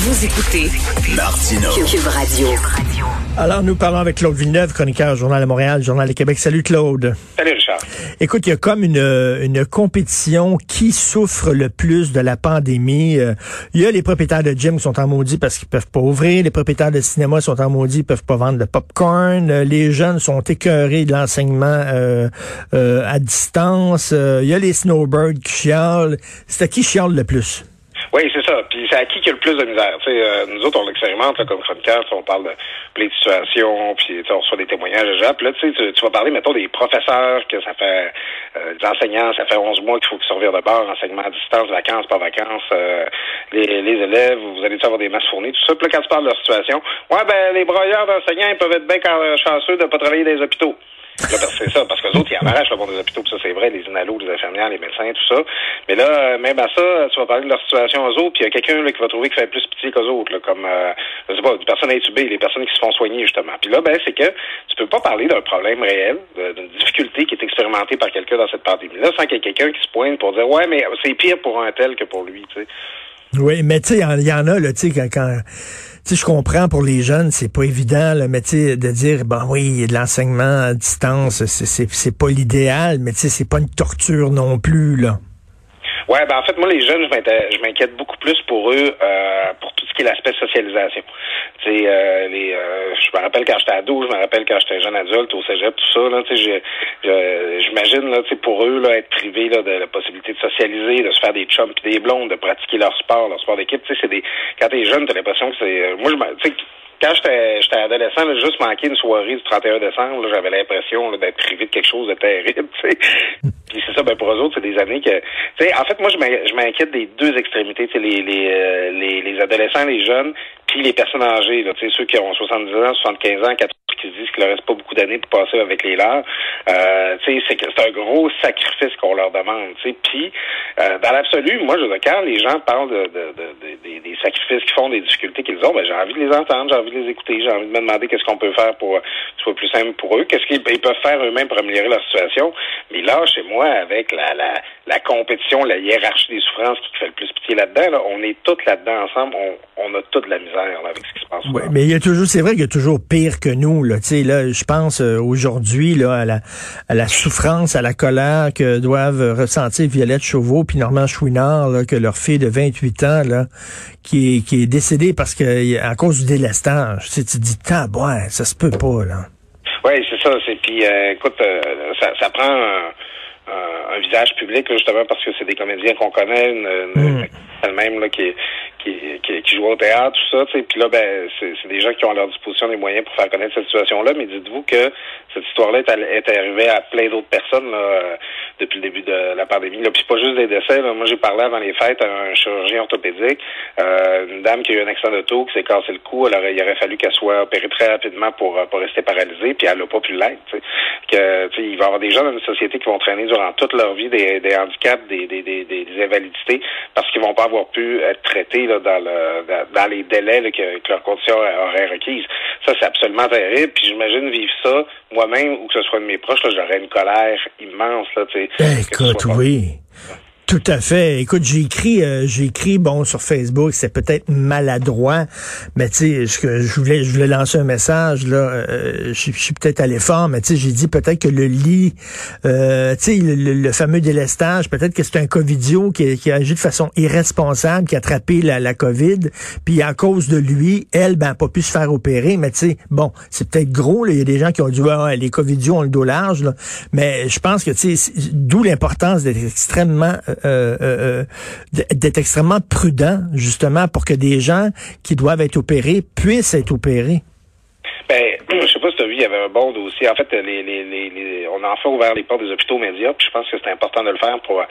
Vous écoutez. Cube Radio. Alors, nous parlons avec Claude Villeneuve, chroniqueur Journal de Montréal, Journal de Québec. Salut Claude. Salut Richard. Écoute, il y a comme une, une compétition qui souffre le plus de la pandémie. Euh, Il y a les propriétaires de gym qui sont en maudit parce qu'ils peuvent pas ouvrir. Les propriétaires de cinéma sont en maudit, ils peuvent pas vendre de popcorn. Euh, Les jeunes sont écœurés de l'enseignement euh, euh, à distance. Euh, Il y a les snowbirds qui chialent. C'est à qui chiale le plus? Oui, c'est ça. Puis c'est à qui qui a le plus de misère? Euh, nous autres, on l'expérimente comme chroniqueur, on parle de plein de situations, puis on reçoit des témoignages déjà. Puis là, tu tu, vas parler, mettons, des professeurs, que ça fait euh, des enseignants, ça fait 11 mois qu'il faut qu'ils se revirent de bord, enseignement à distance, vacances, pas vacances, euh, les, les élèves, vous allez avoir des masses fournies, tout ça. Puis là, quand tu parles de leur situation, ouais, ben les broyeurs d'enseignants, ils peuvent être bien chanceux de pas travailler dans les hôpitaux. Que c'est ça, parce que les autres, ils en arrachent le bon des hôpitaux, ça, c'est vrai, les inalos, les infirmières, les médecins, tout ça. Mais là, euh, même à ça, tu vas parler de leur situation aux autres, puis il y a quelqu'un qui va trouver qu'il fait plus pitié qu'aux autres, là, comme, euh, je sais pas, des personnes intubées, les personnes qui se font soigner, justement. Puis là, ben, c'est que tu peux pas parler d'un problème réel, d'une difficulté qui est expérimentée par quelqu'un dans cette pandémie-là, sans qu'il y ait quelqu'un qui se pointe pour dire, ouais, mais c'est pire pour un tel que pour lui, tu sais. Oui, mais tu sais, il y en- a, là, tu sais, quand, tu sais, je comprends pour les jeunes, c'est pas évident, là, mais tu sais, de dire, bon, oui, de l'enseignement à distance, c'est pas l'idéal, mais tu sais, c'est pas une torture non plus, là. Ouais, ben en fait, moi, les jeunes, je m'inquiète beaucoup plus pour eux, euh, pour tout ce qui est l'aspect socialisation. Tu sais, euh, les, euh, je me rappelle quand j'étais ado, je me rappelle quand j'étais jeune adulte au cégep, tout ça, là, tu sais, j'imagine, là, tu sais, pour eux, là, être privés, là, de la possibilité de socialiser, de se faire des chums pis des blondes, de pratiquer leur sport, leur sport d'équipe, tu sais, c'est des, quand t'es jeune, t'as l'impression que c'est, euh, moi, je tu sais, quand j'étais adolescent, là, juste manquer une soirée du 31 décembre, j'avais l'impression d'être privé de quelque chose de terrible, tu sais. Puis c'est ça, ben pour eux autres, c'est des années que... Tu sais, en fait, moi, je m'in- je m'inquiète des deux extrémités, les, les, euh, les, les adolescents, les jeunes, puis les personnes âgées, là, ceux qui ont 70 ans, 75 ans, 80 qui se disent qu'il leur reste pas beaucoup d'années pour passer avec les leurs. Euh, c'est un gros sacrifice qu'on leur demande, tu sais. Puis, euh, dans l'absolu, moi, je veux dire, quand les gens parlent de, de, de- de- des, sacrifices qu'ils font, des difficultés qu'ils ont, ben, j'ai envie de les entendre, j'ai envie de les écouter, j'ai envie de me demander qu'est-ce qu'on peut faire pour euh, que ce soit plus simple pour eux, qu'est-ce qu'ils ils peuvent faire eux-mêmes pour améliorer leur situation. Mais là, chez moi, avec la, la, la compétition, la hiérarchie des souffrances qui fait le plus pitié là-dedans, là, on est tous là-dedans ensemble, on, a toute la misère avec ce qui se passe. Ouais, mais il y a toujours, c'est vrai qu'il y a toujours pire que nous, là. Tu sais, là, je pense euh, aujourd'hui, là, à la, à la souffrance, à la colère que doivent ressentir Violette Chauveau puis Normand Chouinard, là, que leur fille de 28 ans, là, qui est, qui est décédée parce que, à cause du délestage. Tu tu te dis, ouais, ça se peut pas, là. Oui, c'est ça. C'est puis euh, écoute, euh, ça, ça prend un, un- un visage public là, justement parce que c'est des comédiens qu'on connaît, une, une- Mm. elle-même là qui, qui, qui, qui joue au théâtre, tout ça. tu sais. Puis là, ben, c'est des gens qui ont à leur disposition des moyens pour faire connaître cette situation-là. Mais dites-vous que cette histoire-là est, est arrivée à plein d'autres personnes là, euh, depuis le début de la pandémie. Là. Puis c'est pas juste des décès. Là. Moi, j'ai parlé avant les fêtes à un chirurgien orthopédique, euh, une dame qui a eu un accident d'auto, qui s'est cassé le cou. Aurait, il aurait fallu qu'elle soit opérée très rapidement pour euh, pas rester paralysée, puis elle n'a pas pu l'être. Que il va y avoir des gens dans une société qui vont traîner durant toute leur vie des, handicaps, des, des, des, des invalidités, parce qu'ils vont pas avoir pu être traités là, dans, le, dans, dans les délais là, que, que leur condition aurait requises. Ça, c'est absolument terrible. Puis j'imagine vivre ça moi-même ou que ce soit de mes proches, j'aurais une colère immense. Là, Ben, écoute, pas- oui. Tout à fait. Écoute, j'ai écrit, euh, j'ai écrit, bon, sur Facebook, c'est peut-être maladroit, mais tu sais, je, voulais, je voulais lancer un message là. euh, je, suis peut-être allé fort, mais tu sais, j'ai dit peut-être que le lit, euh, tu sais, le, fameux délestage, peut-être que c'est un covidio qui, qui a agi de façon irresponsable, qui a attrapé la, la COVID, puis à cause de lui, elle, ben, pas pu se faire opérer, mais tu sais, bon, c'est peut-être gros. Il y a des gens qui ont dit, ouais, ouais, les covidios ont le dos large, là. mais je pense que tu sais, d'où l'importance d'être extrêmement euh, euh, euh, d'être extrêmement prudent, justement, pour que des gens qui doivent être opérés puissent être opérés. Ben, pas si tu as vu, il y avait un bon dossier. En fait, les, les, les, on a enfin ouvert les portes des hôpitaux médias, puis je pense que c'est important de le faire pour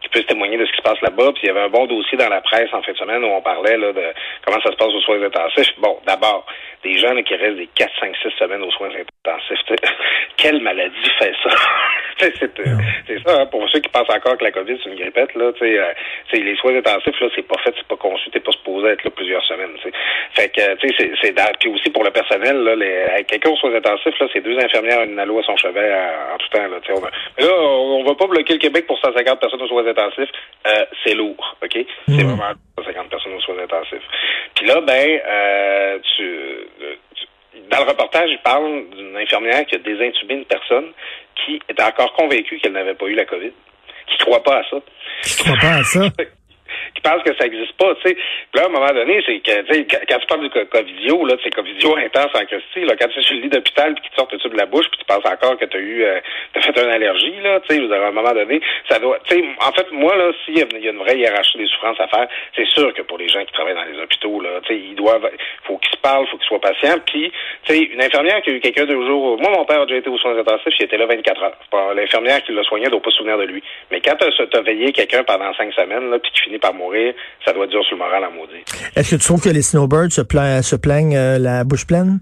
qu'ils puissent témoigner de ce qui se passe là-bas. Puis il y avait un bon dossier dans la presse en fin de semaine où on parlait là, de comment ça se passe aux soins intensifs. Bon, d'abord, des gens qui restent des 4, 5, 6 semaines aux soins intensifs. Quelle maladie fait ça? c'est ça, hein, pour ceux qui pensent encore que la COVID, c'est une grippette, là, euh, les soins intensifs, là, c'est pas fait, c'est pas supposé être là plusieurs semaines, t'sais. Fait que, tu sais, c'est, puis aussi pour le personnel, là, les, quelqu'un aux soins intensifs, là, c'est deux infirmières, une alo à son chevet en, tout temps, là, sais. Mais là, on, va pas bloquer le Québec pour 150 personnes aux soins intensifs, euh, c'est lourd, OK? C'est mm. vraiment 150 personnes aux soins intensifs. Puis là, ben, euh, tu, dans le reportage, il parle d'une infirmière qui a désintubé une personne qui était encore convaincue qu'elle n'avait pas eu la COVID, qui croit pas à ça. Qui croit pas à ça? qui pensent que ça n'existe pas, tu sais. là, à un moment donné, c'est que, quand tu parles du Covidio, là, c'est Covidio intense en question, là, quand tu es sur le lit d'hôpital puis qu'ils te sortent tout de la bouche puis tu penses encore que tu as eu, euh, t'as fait une allergie, là, tu sais, à un moment donné, ça doit, en fait, moi, là, s'il y, a une vraie hiérarchie des souffrances à faire, c'est sûr que pour les gens qui travaillent dans les hôpitaux, là, ils doivent, faut qu'ils se parlent, faut qu'ils soient patients, puis, tu sais, une infirmière qui a eu quelqu'un deux jours, moi, mon père a déjà été aux soins intensifs, il était là 24 heures. L'infirmière qui l'a soigné doit pas se souvenir de lui. Mais quand tu as veillé quelqu'un pendant cinq semaines, là, puis qui finit par mourir, ça doit moral à maudit. Est-ce que tu trouves que les snowbirds se, se plaignent euh, la bouche pleine?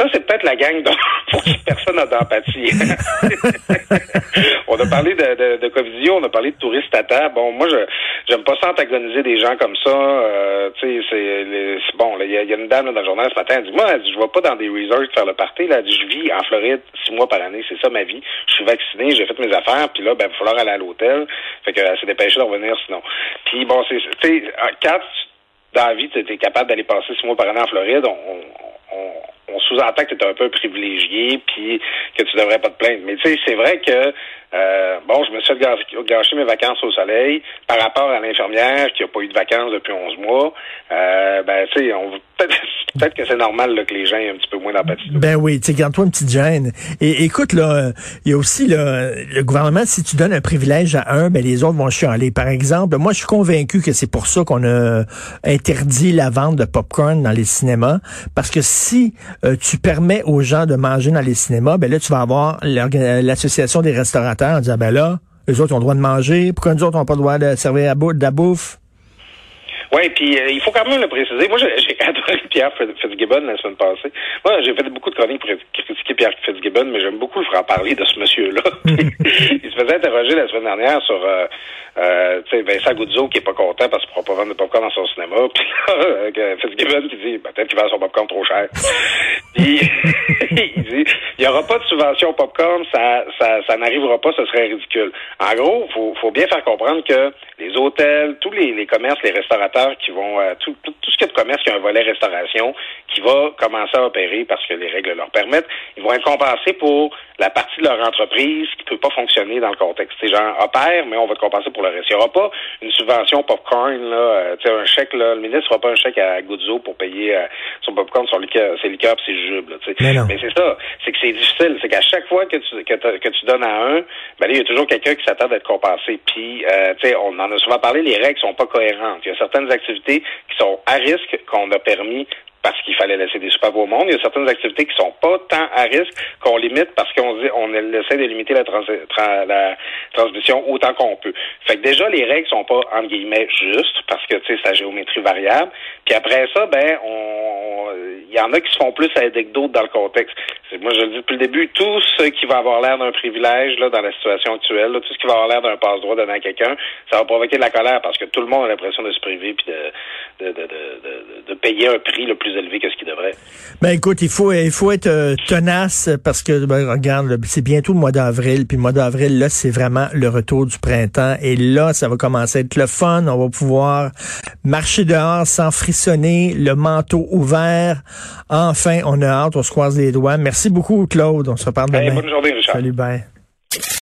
Ça, c'est peut-être la gang dont personne n'a d'empathie. on a parlé de, de, de Covidio, on a parlé de touristes à terre. Bon, moi, je j'aime pas ça antagoniser des gens comme ça. Euh, tu sais, c'est bon. Il y, a une dame dans le journal ce matin, elle dit Moi, elle dit, je vais pas dans des resorts faire le party. Là, elle dit, je vis en Floride six mois par année, c'est ça ma vie. Je suis vacciné, j'ai fait mes affaires, puis là, ben, il va falloir aller à l'hôtel. Fait qu'elle s'est dépêchée de revenir sinon. Puis bon, c'est tu sais, quand dans la vie, tu es capable d'aller passer six mois par année en Floride, on, on, on sous-entend que tu es un peu privilégié puis que tu devrais pas te plaindre. Mais tu sais, c'est vrai que euh, bon, je me suis gâché mes vacances au soleil par rapport à l'infirmière qui a pas eu de vacances depuis 11 mois. Euh, ben, tu sais, on peut-être que c'est normal là, que les gens aient un petit peu moins d'empathie. Ben oui, tu garde-toi une petite gêne. Et écoute, là, il y a aussi là, le gouvernement, si tu donnes un privilège à un, ben les autres vont chialer. Par exemple, moi, je suis convaincu que c'est pour ça qu'on a interdit la vente de popcorn dans les cinémas. Parce que si euh, tu permets aux gens de manger dans les cinémas, ben là, tu vas avoir l'association des restaurateurs en disant, ben là, les autres ont le droit de manger, pourquoi nous autres, on n'a pas le droit de servir de la bouffe? Oui, puis euh, il faut quand même le préciser. Moi, j'ai adoré Pierre Fitzgibbon la semaine passée. Moi, j'ai fait beaucoup de chroniques pour critiquer Pierre Fitzgibbon, mais j'aime beaucoup le franc-parler de ce monsieur-là. il se faisait interroger la semaine dernière sur euh, euh, tu sais, Vincent Goudzo qui est pas content parce qu'il ne pourra pas vendre de popcorn dans son cinéma. Puis là, Fitzgibbon qui dit peut-être qu'il vend son popcorn trop cher. puis il dit il n'y aura pas de subvention popcorn, ça, ça, ça n'arrivera pas, ce serait ridicule. En gros, faut, faut bien faire comprendre que les hôtels, tous les, les commerces, les restaurateurs qui vont, euh, tout, tout, tout, ce qui est de commerce qui a un volet restauration, qui va commencer à opérer parce que les règles leur permettent, ils vont être compensés pour la partie de leur entreprise qui peut pas fonctionner dans le contexte. Ces gens opèrent, mais on va te compenser pour le reste. Il n'y aura pas une subvention popcorn, là, euh, un chèque, là, le ministre ne fera pas un chèque à Guzzo pour payer euh, son popcorn, son liqueur, ses liqueurs et ses jujubes. Mais, mais c'est ça, c'est que c'est difficile. C'est qu'à chaque fois que tu, que, que tu donnes à un, ben il y a toujours quelqu'un qui s'attend d'être compensé. Puis, on en a souvent parlé, les règles sont pas cohérentes. Il y a certaines activités qui sont à risque qu'on a permis parce qu'il fallait laisser des soupapes au monde. Il y a certaines activités qui sont pas tant à risque qu'on limite parce qu'on on essaie de limiter la, transmission autant qu'on peut. Fait que déjà les règles sont pas entre guillemets justes parce que tu sais c'est la géométrie variable. Puis après ça ben on il y en a qui se font plus que d'autres dans le contexte. Moi, je le dis depuis le début, tout ce qui va avoir l'air d'un privilège là, dans la situation actuelle, tout ce qui va avoir l'air d'un passe-droit à quelqu'un, ça va provoquer de la colère parce que tout le monde a l'impression de se priver puis de, de, de, de, de payer un prix le plus élevé que ce qu'il devrait. Ben écoute, il faut il faut être euh, tenace parce que ben, regarde, c'est bientôt le mois d'avril, puis le mois d'avril là, c'est vraiment le retour du printemps et là, ça va commencer à être le fun, on va pouvoir marcher dehors sans frissonner, le manteau ouvert. Enfin, on a hâte, on se croise les doigts. Merci beaucoup Claude, on se reparle demain. bonne journée Richard. Salut, bye.